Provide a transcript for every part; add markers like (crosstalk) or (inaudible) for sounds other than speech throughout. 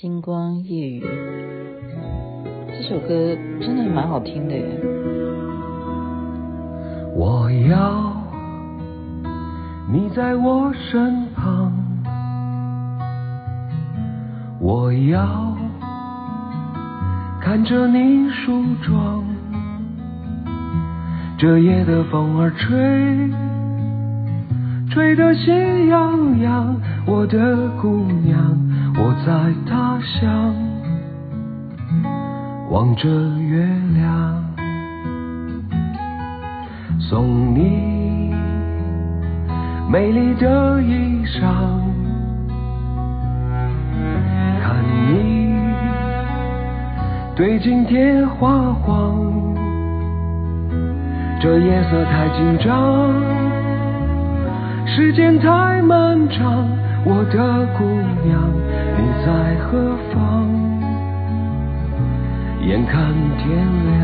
星光夜雨，这首歌真的蛮好听的耶。我要你在我身旁，我要看着你梳妆，这夜的风儿吹，吹得心痒痒，我的姑娘。我在他乡望着月亮，送你美丽的衣裳，看你对镜贴花黄，这夜色太紧张，时间太漫长，我的姑娘。你在何方？眼看天亮。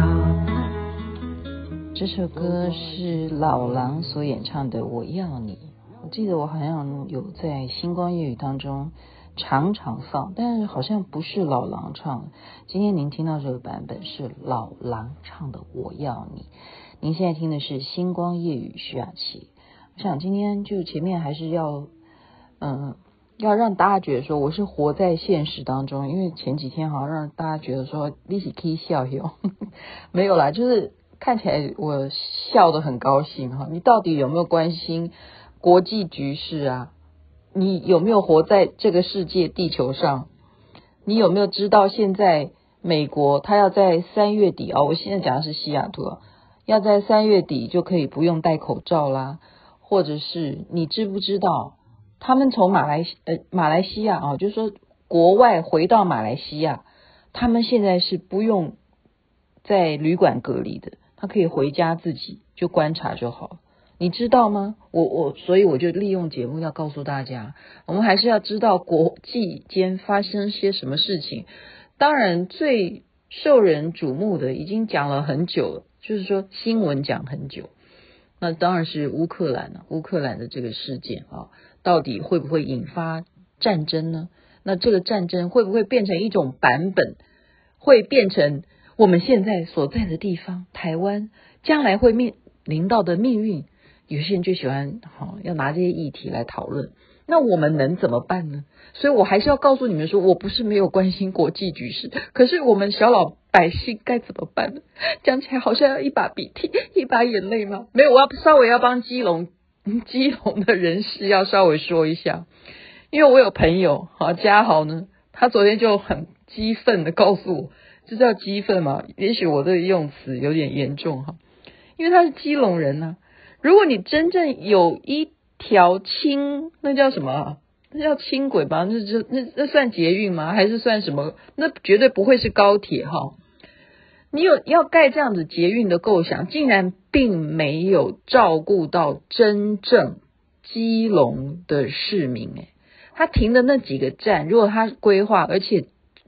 这首歌是老狼所演唱的《我要你》，我记得我好像有在星光夜雨当中常常放，但是好像不是老狼唱的。今天您听到这个版本是老狼唱的《我要你》，您现在听的是星光夜雨徐雅琪。我想今天就前面还是要嗯。要让大家觉得说我是活在现实当中，因为前几天好像让大家觉得说你是可以笑哟，(laughs) 没有啦，就是看起来我笑得很高兴哈。你到底有没有关心国际局势啊？你有没有活在这个世界地球上？你有没有知道现在美国它要在三月底啊？我现在讲的是西雅图，要在三月底就可以不用戴口罩啦，或者是你知不知道？他们从马来呃马来西亚啊，就是说国外回到马来西亚，他们现在是不用在旅馆隔离的，他可以回家自己就观察就好，你知道吗？我我所以我就利用节目要告诉大家，我们还是要知道国际间发生些什么事情。当然最受人瞩目的已经讲了很久了，就是说新闻讲很久，那当然是乌克兰了，乌克兰的这个事件啊。到底会不会引发战争呢？那这个战争会不会变成一种版本？会变成我们现在所在的地方台湾将来会面临到的命运？有些人就喜欢好要拿这些议题来讨论。那我们能怎么办呢？所以我还是要告诉你们说，我不是没有关心国际局势，可是我们小老百姓该怎么办呢？讲起来好像要一把鼻涕一把眼泪吗？没有，我要稍微要帮基隆。(laughs) 基隆的人士要稍微说一下，因为我有朋友哈嘉豪呢，他昨天就很激愤的告诉我，这叫激愤吗？也许我的用词有点严重哈，因为他是基隆人呐、啊。如果你真正有一条轻，那叫什么？那叫轻轨吧？那这那那算捷运吗？还是算什么？那绝对不会是高铁哈。你有要盖这样子捷运的构想，竟然并没有照顾到真正基隆的市民诶，他停的那几个站，如果他规划，而且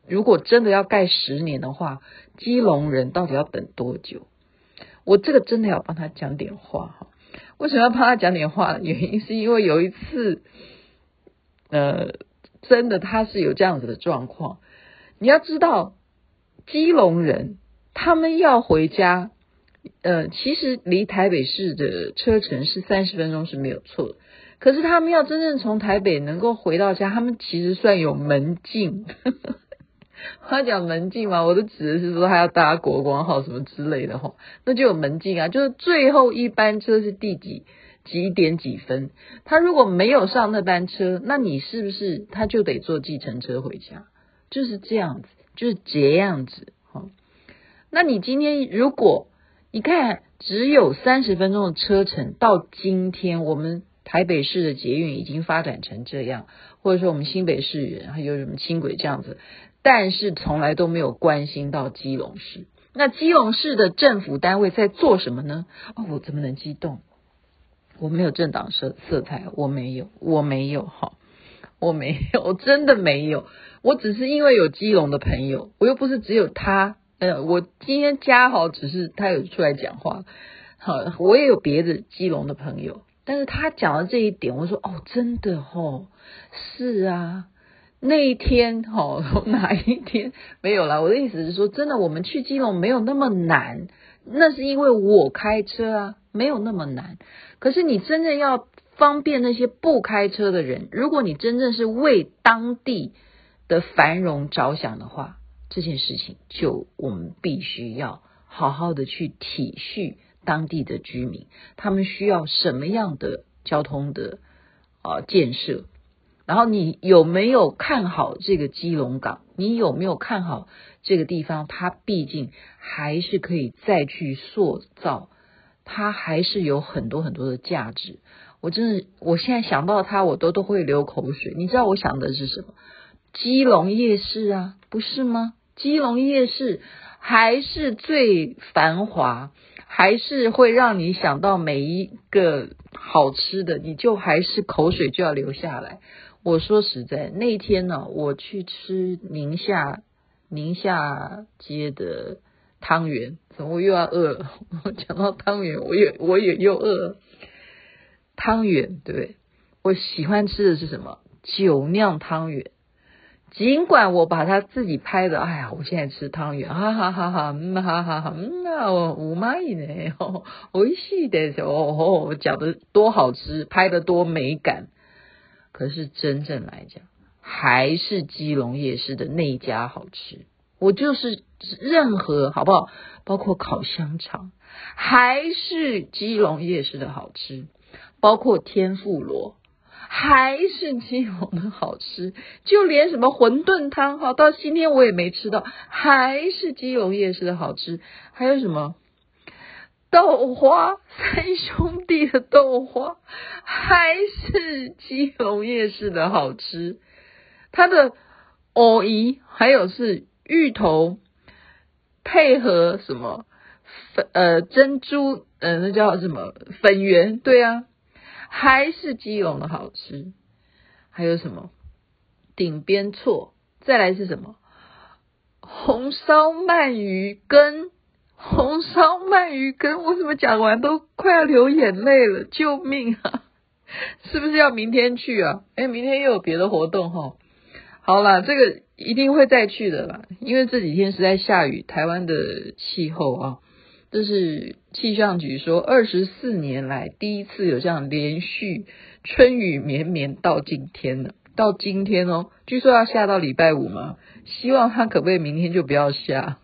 如果真的要盖十年的话，基隆人到底要等多久？我这个真的要帮他讲点话哈。为什么要帮他讲点话？原因是因为有一次，呃，真的他是有这样子的状况。你要知道，基隆人。他们要回家，呃，其实离台北市的车程是三十分钟是没有错的。可是他们要真正从台北能够回到家，他们其实算有门禁。(laughs) 他讲门禁嘛，我都指的是说他要搭国光号什么之类的哈，那就有门禁啊。就是最后一班车是第几几点几分，他如果没有上那班车，那你是不是他就得坐计程车回家？就是这样子，就是这样子。那你今天如果你看只有三十分钟的车程，到今天我们台北市的捷运已经发展成这样，或者说我们新北市还有什么轻轨这样子，但是从来都没有关心到基隆市。那基隆市的政府单位在做什么呢？哦，我怎么能激动？我没有政党色色彩，我没有，我没有哈，我没有，我真的没有。我只是因为有基隆的朋友，我又不是只有他。呃，我今天嘉豪只是他有出来讲话，好，我也有别的基隆的朋友，但是他讲了这一点，我说哦，真的哦，是啊，那一天、哦，(laughs) 哪一天没有啦？我的意思是说，真的，我们去基隆没有那么难，那是因为我开车啊，没有那么难。可是你真正要方便那些不开车的人，如果你真正是为当地的繁荣着想的话，这件事情就我们必须要好好的去体恤当地的居民，他们需要什么样的交通的啊、建设。然后你有没有看好这个基隆港？你有没有看好这个地方？它毕竟还是可以再去塑造，它还是有很多很多的价值。我真的，我现在想到它，我都都会流口水。你知道我想的是什么？基隆夜市啊，不是吗？基隆夜市还是最繁华，还是会让你想到每一个好吃的，你就还是口水就要流下来。我说实在，那天呢，我去吃宁夏宁夏街的汤圆，怎么我又要饿了？我讲到汤圆，我也我也又饿了。汤圆，对？我喜欢吃的是什么？酒酿汤圆。尽管我把它自己拍的，哎呀，我现在吃汤圆，哈哈哈哈，嗯哈哈哈，嗯啊，我五妈呢，我一细的哦哦，讲的多好吃，拍的多美感。可是真正来讲，还是基隆夜市的那一家好吃。我就是任何好不好，包括烤香肠，还是基隆夜市的好吃。包括天妇罗，还是基隆的好吃。就连什么馄饨汤，好到今天我也没吃到，还是基隆夜市的好吃。还有什么？豆花，三兄弟的豆花还是基隆夜市的好吃。它的藕姨还有是芋头配合什么粉呃珍珠呃那叫什么粉圆？对啊，还是基隆的好吃。还有什么顶边错？再来是什么红烧鳗鱼羹？红烧鳗鱼羹，我怎么讲完都快要流眼泪了？救命啊！(laughs) 是不是要明天去啊？哎，明天又有别的活动哈。好啦，这个一定会再去的啦，因为这几天实在下雨，台湾的气候啊，这是气象局说二十四年来第一次有这样连续春雨绵绵到今天了，到今天哦，据说要下到礼拜五嘛，希望它可不可以明天就不要下。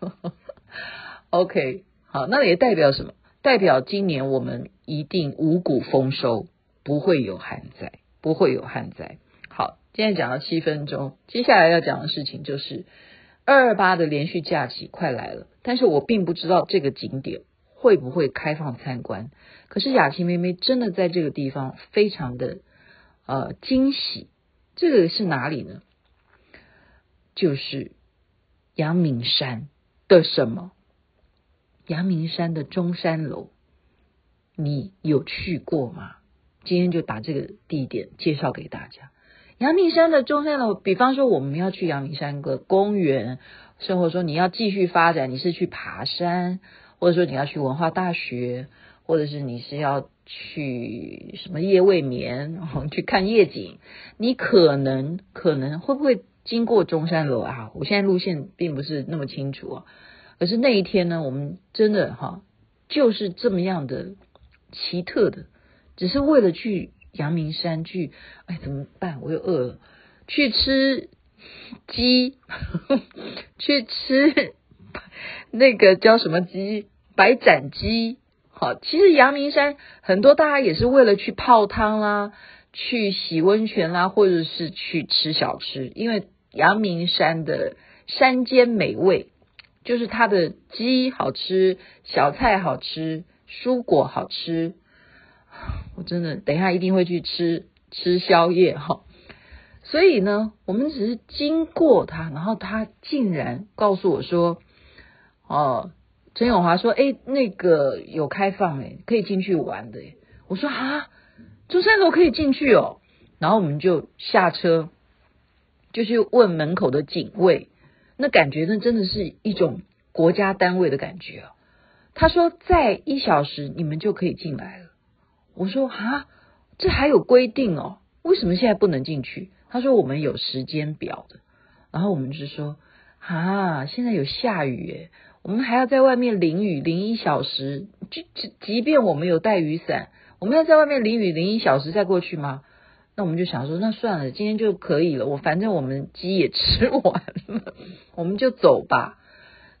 (laughs) OK，好，那也代表什么？代表今年我们一定五谷丰收，不会有旱灾，不会有旱灾。好，今天讲了七分钟，接下来要讲的事情就是二二八的连续假期快来了，但是我并不知道这个景点会不会开放参观。可是雅琪妹妹真的在这个地方非常的呃惊喜，这个是哪里呢？就是阳明山的什么？阳明山的中山楼，你有去过吗？今天就把这个地点介绍给大家。阳明山的中山楼，比方说我们要去阳明山个公园，生活说你要继续发展，你是去爬山，或者说你要去文化大学，或者是你是要去什么夜未眠，然 (laughs) 后去看夜景，你可能可能会不会经过中山楼啊？我现在路线并不是那么清楚啊。可是那一天呢，我们真的哈，就是这么样的奇特的，只是为了去阳明山去，哎，怎么办？我又饿了，去吃鸡，(laughs) 去吃 (laughs) 那个叫什么鸡？白斩鸡。好，其实阳明山很多大家也是为了去泡汤啦，去洗温泉啦，或者是去吃小吃，因为阳明山的山间美味。就是它的鸡好吃，小菜好吃，蔬果好吃，(sighs) 我真的等一下一定会去吃吃宵夜哈。所以呢，我们只是经过他，然后他竟然告诉我说：“哦，陈永华说，哎，那个有开放哎，可以进去玩的。”我说：“啊，中山楼可以进去哦。”然后我们就下车，就去问门口的警卫。那感觉呢，真的是一种国家单位的感觉啊！他说，在一小时你们就可以进来了。我说啊，这还有规定哦？为什么现在不能进去？他说我们有时间表的，然后我们就说啊，现在有下雨诶，我们还要在外面淋雨淋一小时，就即即便我们有带雨伞，我们要在外面淋雨淋一小时再过去吗？那我们就想说，那算了，今天就可以了。我反正我们鸡也吃完了，我们就走吧。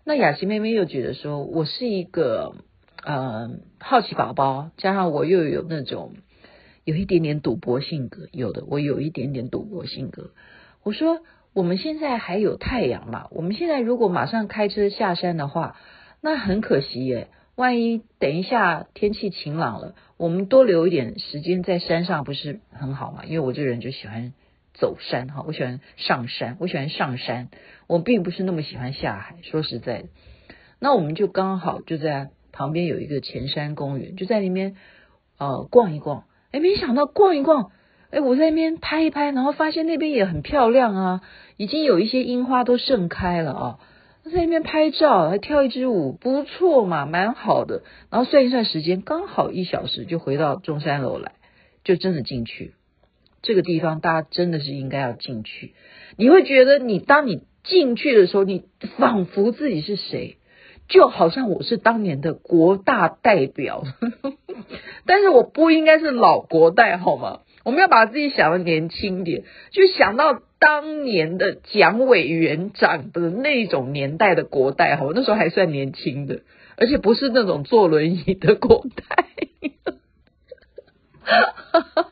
那雅琪妹妹又觉得说，我是一个呃好奇宝宝，加上我又有那种有一点点赌博性格，有的我有一点点赌博性格。我说我们现在还有太阳嘛，我们现在如果马上开车下山的话，那很可惜耶。万一等一下天气晴朗了，我们多留一点时间在山上不是很好吗？因为我这人就喜欢走山哈，我喜欢上山，我喜欢上山，我并不是那么喜欢下海。说实在的，那我们就刚好就在旁边有一个前山公园，就在里面呃逛一逛。哎，没想到逛一逛，哎，我在那边拍一拍，然后发现那边也很漂亮啊，已经有一些樱花都盛开了啊。在那边拍照，还跳一支舞，不错嘛，蛮好的。然后算一算时间，刚好一小时就回到中山楼来，就真的进去。这个地方大家真的是应该要进去。你会觉得，你当你进去的时候，你仿佛自己是谁，就好像我是当年的国大代表，(laughs) 但是我不应该是老国代，好吗？我们要把自己想的年轻点，就想到。当年的蒋委员长的那种年代的国代哈，那时候还算年轻的，而且不是那种坐轮椅的国代，(laughs)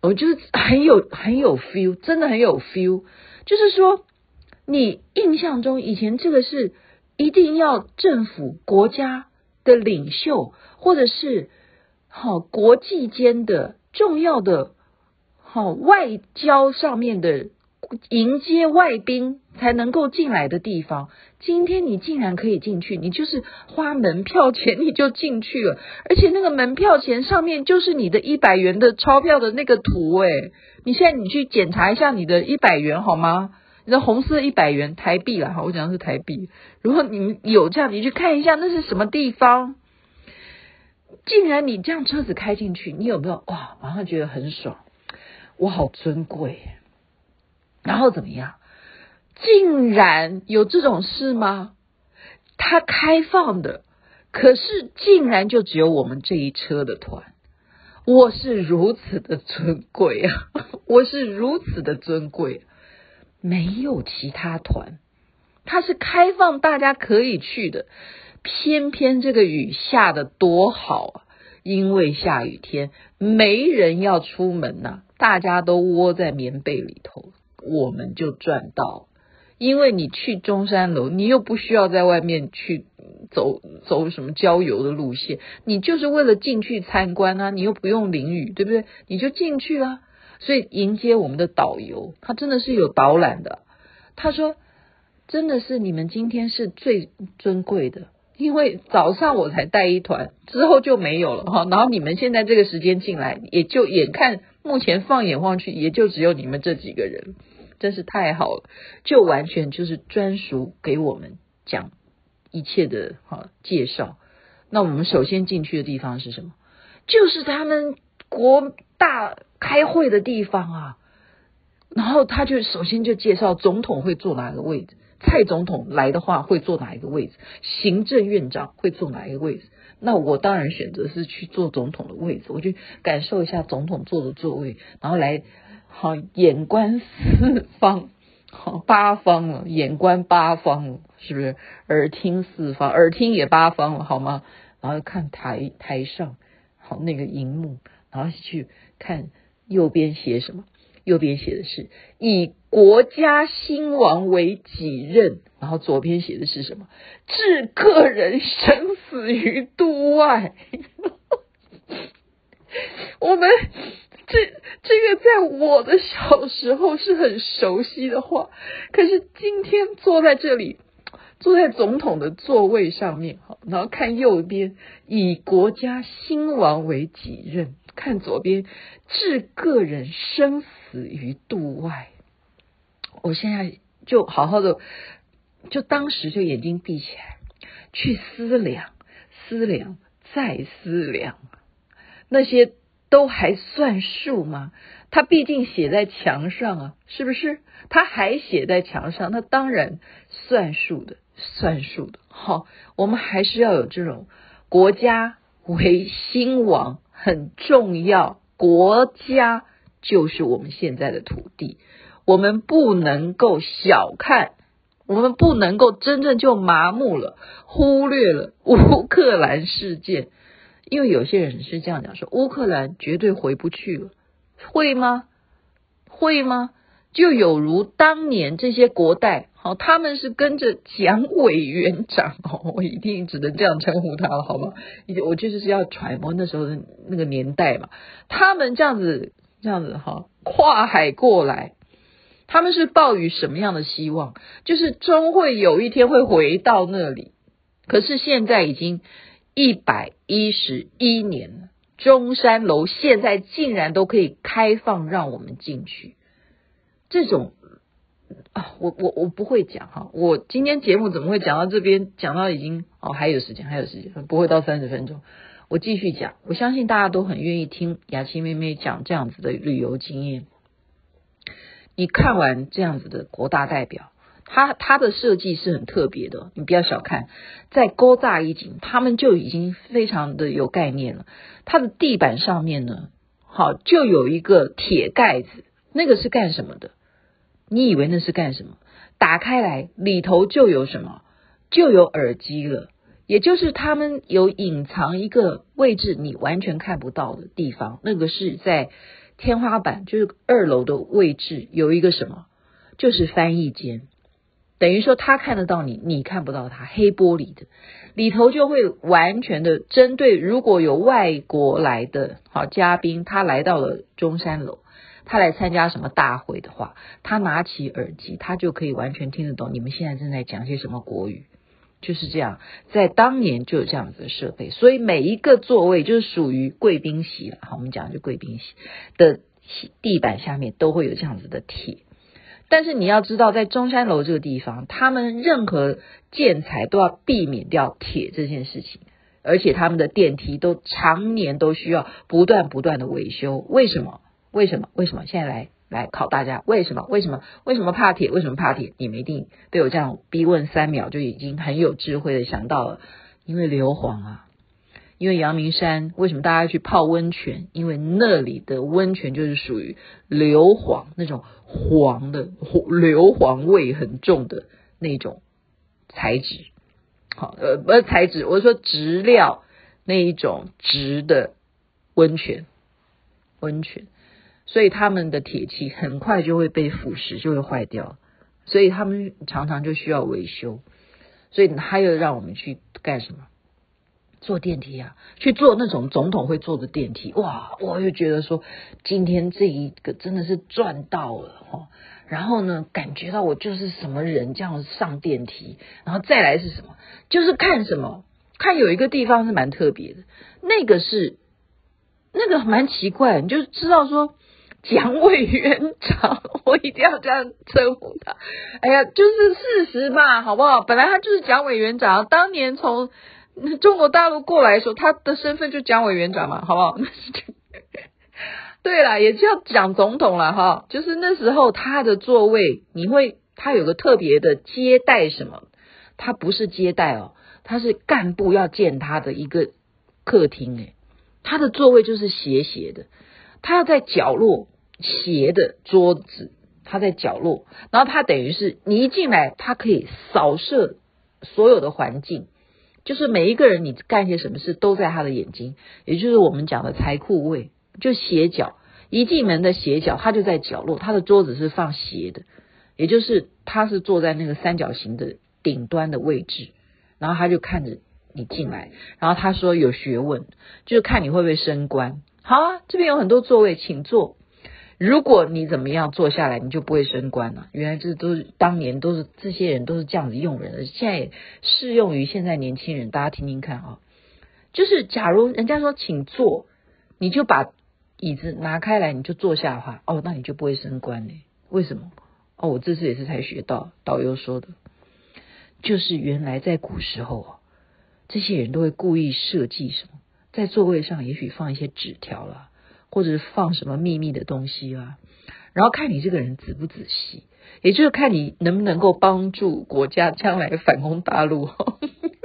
我就是很有很有 feel，真的很有 feel。就是说，你印象中以前这个是一定要政府国家的领袖，或者是好国际间的重要的好外交上面的。迎接外宾才能够进来的地方，今天你竟然可以进去，你就是花门票钱你就进去了，而且那个门票钱上面就是你的一百元的钞票的那个图诶，你现在你去检查一下你的一百元好吗？你的红色一百元台币啦，好，我讲的是台币。如果你有这样，你去看一下那是什么地方？竟然你这样车子开进去，你有没有哇？马上觉得很爽，我好尊贵。然后怎么样？竟然有这种事吗？它开放的，可是竟然就只有我们这一车的团。我是如此的尊贵啊！(laughs) 我是如此的尊贵，没有其他团，它是开放大家可以去的。偏偏这个雨下得多好啊！因为下雨天没人要出门呐、大家都窝在棉被里头。我们就赚到，因为你去中山楼，你又不需要在外面去走走什么郊游的路线，你就是为了进去参观啊，你又不用淋雨，对不对？你就进去了。所以迎接我们的导游，他真的是有导览的。他说，真的是你们今天是最尊贵的，因为早上我才带一团，之后就没有了哈。然后你们现在这个时间进来，也就眼看目前放眼望去，也就只有你们这几个人。真是太好了，就完全就是专属给我们讲一切的哈介绍。那我们首先进去的地方是什么？就是他们国大开会的地方啊。然后他就首先就介绍总统会坐哪个位置，蔡总统来的话会坐哪一个位置，行政院长会坐哪一个位置。那我当然选择是去坐总统的位置，我去感受一下总统坐的座位，然后来。好，眼观四方，好八方了，眼观八方了，是不是？耳听四方，耳听也八方了，好吗？然后看台台上，好那个荧幕，然后去看右边写什么？右边写的是以国家兴亡为己任，然后左边写的是什么？置个人生死于度外。(laughs) 我们。这这个在我的小时候是很熟悉的话，可是今天坐在这里，坐在总统的座位上面，然后看右边以国家兴亡为己任，看左边置个人生死于度外。我现在就好好的，就当时就眼睛闭起来，去思量、思量、再思量那些。都还算数吗？他毕竟写在墙上啊，是不是？他还写在墙上，那当然算数的，算数的。好，我们还是要有这种国家为兴亡很重要，国家就是我们现在的土地，我们不能够小看，我们不能够真正就麻木了，忽略了乌克兰事件。因为有些人是这样讲说，乌克兰绝对回不去了，会吗？会吗？就有如当年这些国代，哦，他们是跟着蒋委员长，哦，我一定只能这样称呼他了，好吗？我就是要揣摩那时候的那个年代嘛，他们这样子，这样子哈，跨海过来，他们是抱于什么样的希望？就是终会有一天会回到那里，可是现在已经。一百一十一年，中山楼现在竟然都可以开放让我们进去，这种啊，我我我不会讲哈，我今天节目怎么会讲到这边？讲到已经哦，还有时间，还有时间，不会到三十分钟，我继续讲。我相信大家都很愿意听雅琪妹妹讲这样子的旅游经验。你看完这样子的国大代表。他他的设计是很特别的，你不要小看，在古早以前，他们就已经非常的有概念了。它的地板上面呢，好就有一个铁盖子，那个是干什么的？你以为那是干什么？打开来里头就有什么？就有耳机了，也就是他们有隐藏一个位置，你完全看不到的地方。那个是在天花板，就是二楼的位置，有一个什么？就是翻译间。等于说他看得到你，你看不到他，黑玻璃的里头就会完全的针对，如果有外国来的好嘉宾，他来到了中山楼，他来参加什么大会的话，他拿起耳机，他就可以完全听得懂你们现在正在讲些什么国语，就是这样，在当年就有这样子的设备，所以每一个座位就是属于贵宾席了，好，我们讲就贵宾席的地板下面都会有这样子的铁。但是你要知道，在中山楼这个地方，他们任何建材都要避免掉铁这件事情，而且他们的电梯都常年都需要不断不断的维修。为什么？为什么？为什么？现在来来考大家，为什么？为什么？为什么怕铁？为什么怕铁？你们一定被我这样逼问三秒，就已经很有智慧的想到了，因为硫磺啊。因为阳明山为什么大家去泡温泉？因为那里的温泉就是属于硫磺那种黄的硫磺味很重的那种材质。好，呃，不是材质，我是说质料那一种质的温泉，温泉。所以他们的铁器很快就会被腐蚀，就会坏掉。所以他们常常就需要维修。所以他又让我们去干什么？坐电梯啊，去坐那种总统会坐的电梯，哇！我又觉得说，今天这一个真的是赚到了哈。然后呢，感觉到我就是什么人这样上电梯，然后再来是什么？就是看什么？看有一个地方是蛮特别的，那个是那个蛮奇怪，你就知道说蒋委员长，我一定要这样称呼他。哎呀，就是事实嘛，好不好？本来他就是蒋委员长，当年从。中国大陆过来的时候，他的身份就蒋委员长嘛，好不好？对啦，也叫蒋总统了哈。就是那时候他的座位，你会他有个特别的接待什么？他不是接待哦，他是干部要见他的一个客厅诶。他的座位就是斜斜的，他要在角落斜的桌子，他在角落，然后他等于是你一进来，他可以扫射所有的环境。就是每一个人，你干些什么事都在他的眼睛，也就是我们讲的财库位，就斜角，一进门的斜角，他就在角落，他的桌子是放斜的，也就是他是坐在那个三角形的顶端的位置，然后他就看着你进来，然后他说有学问，就是看你会不会升官。好啊，这边有很多座位，请坐。如果你怎么样坐下来，你就不会升官了。原来这都是当年都是这些人都是这样子用人的，现在也适用于现在年轻人。大家听听看啊，就是假如人家说请坐，你就把椅子拿开来，你就坐下的话，哦，那你就不会升官嘞。为什么？哦，我这次也是才学到导游说的，就是原来在古时候啊，这些人都会故意设计什么，在座位上也许放一些纸条了。或者是放什么秘密的东西啊，然后看你这个人仔不仔细，也就是看你能不能够帮助国家将来反攻大陆。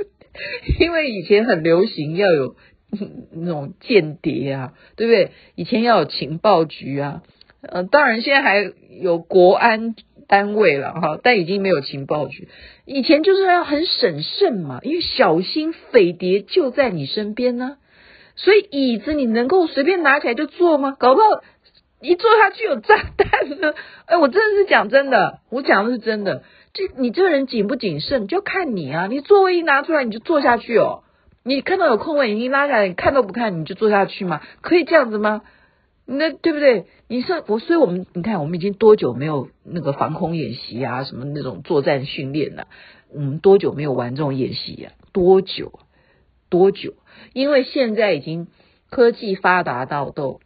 (laughs) 因为以前很流行要有 (laughs) 那种间谍啊，对不对？以前要有情报局啊，呃，当然现在还有国安单位了哈，但已经没有情报局。以前就是要很审慎嘛，因为小心匪谍就在你身边呢。所以椅子你能够随便拿起来就坐吗？搞不好一坐下去有炸弹呢。(laughs) 哎，我真的是讲真的，我讲的是真的。这你这个人谨不谨慎，就看你啊。你座位一拿出来你就坐下去哦。你看到有空位，你一拉下来，你看都不看你就坐下去吗？可以这样子吗？那对不对？你说我，所以我们你看，我们已经多久没有那个防空演习啊？什么那种作战训练了？我们多久没有玩这种演习呀？多久？多久？因为现在已经科技发达到都，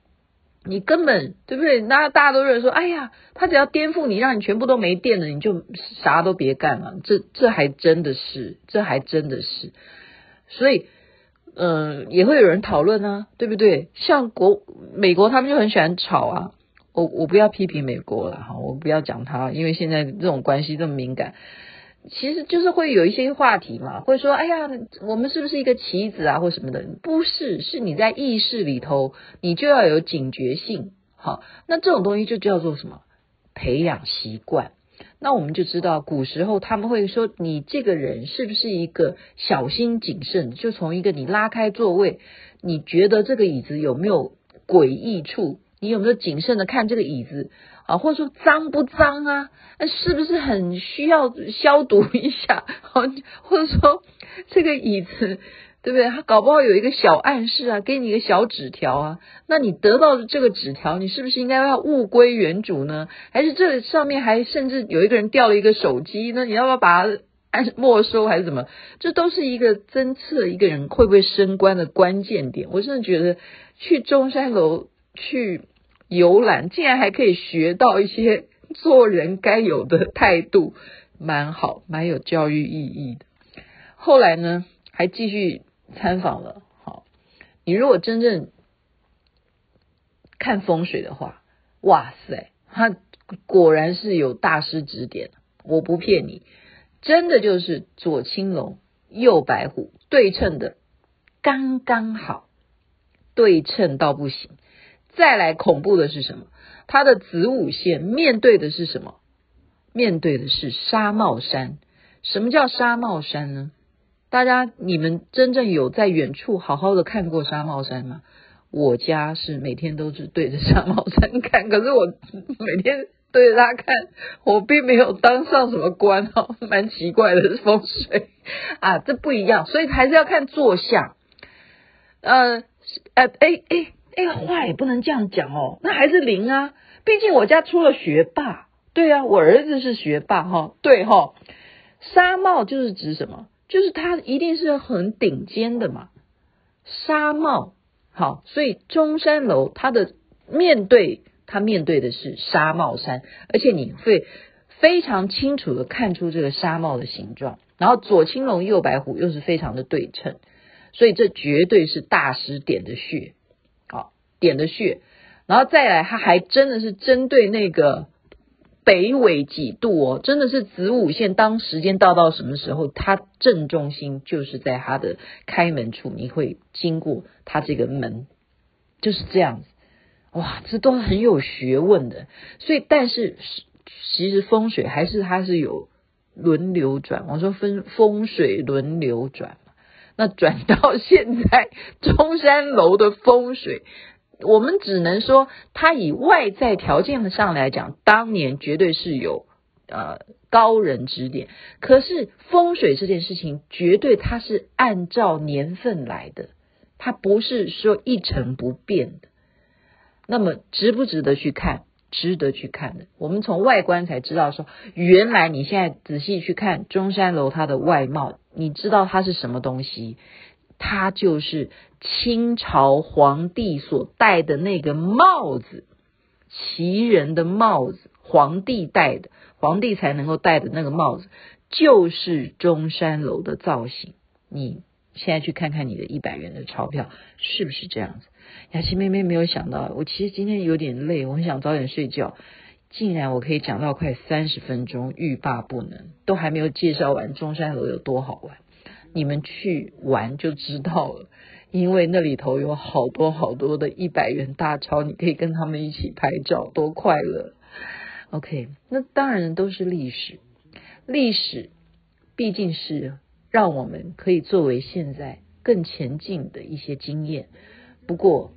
你根本对不对？那大家都认为说，哎呀，他只要颠覆你，让你全部都没电了，你就啥都别干了。这这还真的是，这还真的是。所以，嗯、也会有人讨论啊，对不对？像国美国他们就很喜欢吵啊。我我不要批评美国了哈，我不要讲他，因为现在这种关系这么敏感。其实就是会有一些话题嘛，会说，哎呀，我们是不是一个棋子啊，或什么的？不是，是你在意识里头，你就要有警觉性。好，那这种东西就叫做什么？培养习惯。那我们就知道，古时候他们会说，你这个人是不是一个小心谨慎？就从一个你拉开座位，你觉得这个椅子有没有诡异处？你有没有谨慎的看这个椅子？啊，或者说脏不脏啊？那是不是很需要消毒一下？好或者说这个椅子，对不对？他搞不好有一个小暗示啊，给你一个小纸条啊。那你得到的这个纸条，你是不是应该要物归原主呢？还是这上面还甚至有一个人掉了一个手机？那你要不要把它按 (laughs) 没收还是怎么？这都是一个侦测一个人会不会升官的关键点。我真的觉得去中山楼去。游览竟然还可以学到一些做人该有的态度，蛮好，蛮有教育意义的。后来呢，还继续参访了。好，你如果真正看风水的话，哇塞，他果然是有大师指点。我不骗你，真的就是左青龙，右白虎，对称的刚刚好，对称到不行。再来恐怖的是什么？它的子午线面对的是什么？面对的是纱帽山。什么叫纱帽山呢？大家你们真正有在远处好好的看过纱帽山吗？我家是每天都是对着纱帽山 (laughs) 看，可是我每天对着它看，我并没有当上什么官哦，蛮奇怪的风水啊，这不一样，所以还是要看坐向。呃，呃，哎哎。哎呀，话也不能这样讲哦，那还是零啊。毕竟我家出了学霸，对啊，我儿子是学霸哈，对哈。纱帽就是指什么？就是他一定是很顶尖的嘛。纱帽好，所以中山楼它的面对，它面对的是纱帽山，而且你会非常清楚的看出这个纱帽的形状。然后左青龙右白虎又是非常的对称，所以这绝对是大师点的穴。点的穴，然后再来，它还真的是针对那个北纬几度哦，真的是子午线。当时间到到什么时候，它正中心就是在它的开门处，你会经过它这个门，就是这样子。哇，这都很有学问的。所以，但是其实风水还是它是有轮流转。我说分风水轮流转，那转到现在中山楼的风水。我们只能说，它以外在条件上来讲，当年绝对是有呃高人指点。可是风水这件事情，绝对它是按照年份来的，它不是说一成不变的。那么值不值得去看？值得去看的。我们从外观才知道说，原来你现在仔细去看中山楼它的外貌，你知道它是什么东西？它就是清朝皇帝所戴的那个帽子，旗人的帽子，皇帝戴的，皇帝才能够戴的那个帽子，就是中山楼的造型。你现在去看看你的一百元的钞票，是不是这样子？雅琪妹妹没有想到，我其实今天有点累，我很想早点睡觉。竟然我可以讲到快三十分钟，欲罢不能，都还没有介绍完中山楼有多好玩。你们去玩就知道了，因为那里头有好多好多的一百元大钞，你可以跟他们一起拍照，多快乐。OK，那当然都是历史，历史毕竟是让我们可以作为现在更前进的一些经验。不过，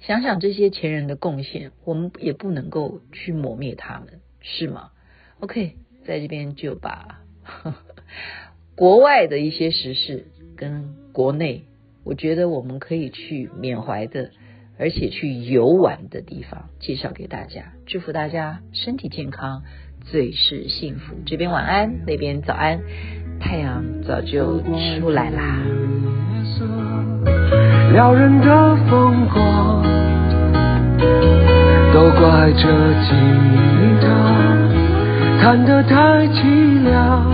想想这些前人的贡献，我们也不能够去抹灭他们，是吗？OK，在这边就把国外的一些时事跟国内，我觉得我们可以去缅怀的，而且去游玩的地方介绍给大家。祝福大家身体健康，最是幸福。这边晚安，那边早安，太阳早就出来啦。撩人的风光，都怪这吉他弹得太凄凉。